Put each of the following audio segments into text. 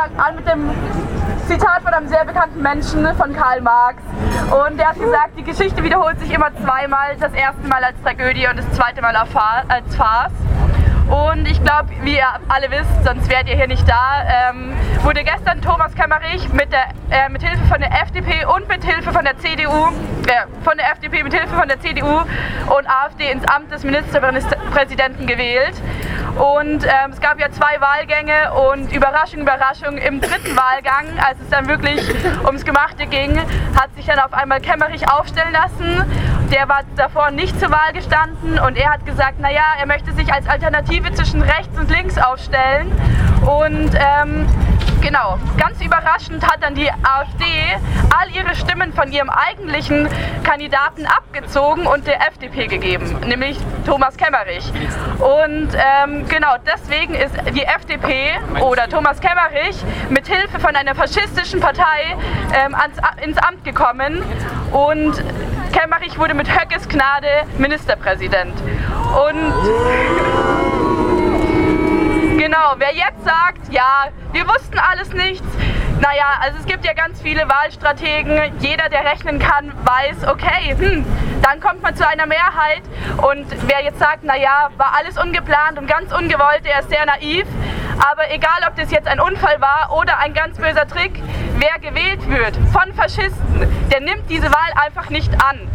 mal an mit dem Zitat von einem sehr bekannten Menschen, von Karl Marx. Und der hat gesagt, die Geschichte wiederholt sich immer zweimal. Das erste Mal als Tragödie und das zweite Mal als Farce. Und ich glaube, wie ihr alle wisst, sonst wärt ihr hier nicht da, ähm, wurde gestern Thomas Kemmerich mit, der, äh, mit Hilfe von der FDP und mit Hilfe von der CDU, äh, von der FDP mit Hilfe von der CDU und AfD ins Amt des Ministerpräsidenten gewählt. Und ähm, es gab ja zwei Wahlgänge und Überraschung, Überraschung, im dritten Wahlgang, als es dann wirklich ums Gemachte ging, hat sich dann auf einmal Kemmerich aufstellen lassen. Der war davor nicht zur Wahl gestanden und er hat gesagt, naja, er möchte sich als Alternative zwischen rechts und links aufstellen. Und ähm, Genau, ganz überraschend hat dann die AfD all ihre Stimmen von ihrem eigentlichen Kandidaten abgezogen und der FDP gegeben, nämlich Thomas Kemmerich. Und ähm, genau deswegen ist die FDP oder Thomas Kemmerich mit Hilfe von einer faschistischen Partei ähm, ans, ins Amt gekommen und Kemmerich wurde mit Höckes Gnade Ministerpräsident. Und Genau, wer jetzt sagt, ja, wir wussten alles nichts, naja, also es gibt ja ganz viele Wahlstrategen. Jeder, der rechnen kann, weiß, okay, hm, dann kommt man zu einer Mehrheit. Und wer jetzt sagt, naja, war alles ungeplant und ganz ungewollt, der ist sehr naiv. Aber egal, ob das jetzt ein Unfall war oder ein ganz böser Trick, wer gewählt wird von Faschisten, der nimmt diese Wahl einfach nicht an.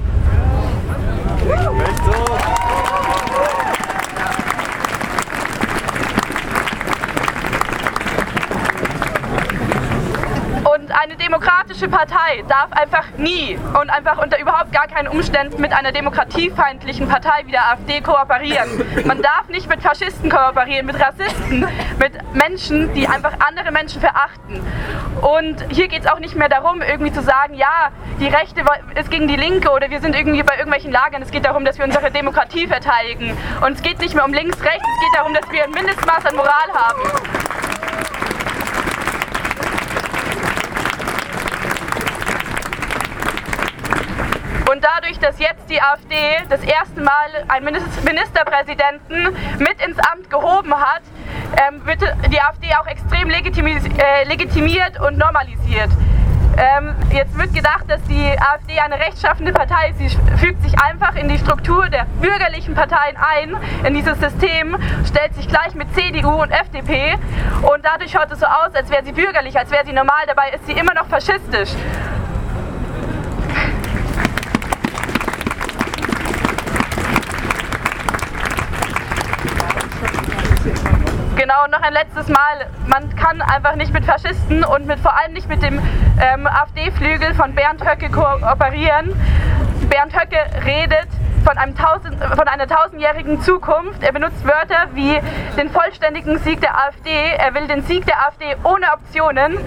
eine demokratische Partei darf einfach nie und einfach unter überhaupt gar keinen Umständen mit einer demokratiefeindlichen Partei wie der AfD kooperieren. Man darf nicht mit Faschisten kooperieren, mit Rassisten, mit Menschen, die einfach andere Menschen verachten. Und hier geht es auch nicht mehr darum, irgendwie zu sagen, ja, die Rechte ist gegen die Linke oder wir sind irgendwie bei irgendwelchen Lagern. Es geht darum, dass wir unsere Demokratie verteidigen. Und es geht nicht mehr um links, rechts, es geht darum, dass wir ein Mindestmaß an Moral haben. Dadurch, dass jetzt die AfD das erste Mal einen Ministerpräsidenten mit ins Amt gehoben hat, ähm, wird die AfD auch extrem äh, legitimiert und normalisiert. Ähm, jetzt wird gedacht, dass die AfD eine rechtschaffende Partei ist. Sie fügt sich einfach in die Struktur der bürgerlichen Parteien ein, in dieses System, stellt sich gleich mit CDU und FDP und dadurch schaut es so aus, als wäre sie bürgerlich, als wäre sie normal, dabei ist sie immer noch faschistisch. Genau, noch ein letztes Mal, man kann einfach nicht mit Faschisten und mit, vor allem nicht mit dem ähm, AfD-Flügel von Bernd Höcke kooperieren. Bernd Höcke redet von, einem tausend, von einer tausendjährigen Zukunft. Er benutzt Wörter wie den vollständigen Sieg der AfD. Er will den Sieg der AfD ohne Optionen.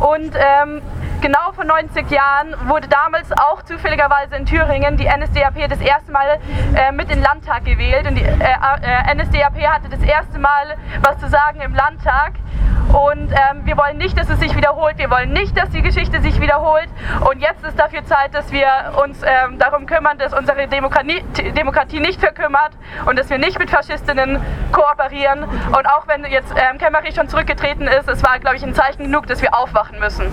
Und ähm, genau vor 90 Jahren wurde damals auch zufälligerweise in Thüringen die NSDAP das erste Mal äh, mit in den Landtag gewählt. Und die äh, äh, NSDAP hatte das erste Mal was zu sagen im Landtag. Und ähm, wir wollen nicht, dass es sich wiederholt. Wir wollen nicht, dass die Geschichte sich wiederholt. Und jetzt ist dafür Zeit, dass wir uns ähm, darum kümmern, dass unsere Demokratie, Demokratie nicht verkümmert und dass wir nicht mit Faschistinnen kooperieren. Und auch wenn jetzt ähm, Kemmerich schon zurückgetreten ist, es war, glaube ich, ein Zeichen genug, dass wir aufwachen müssen.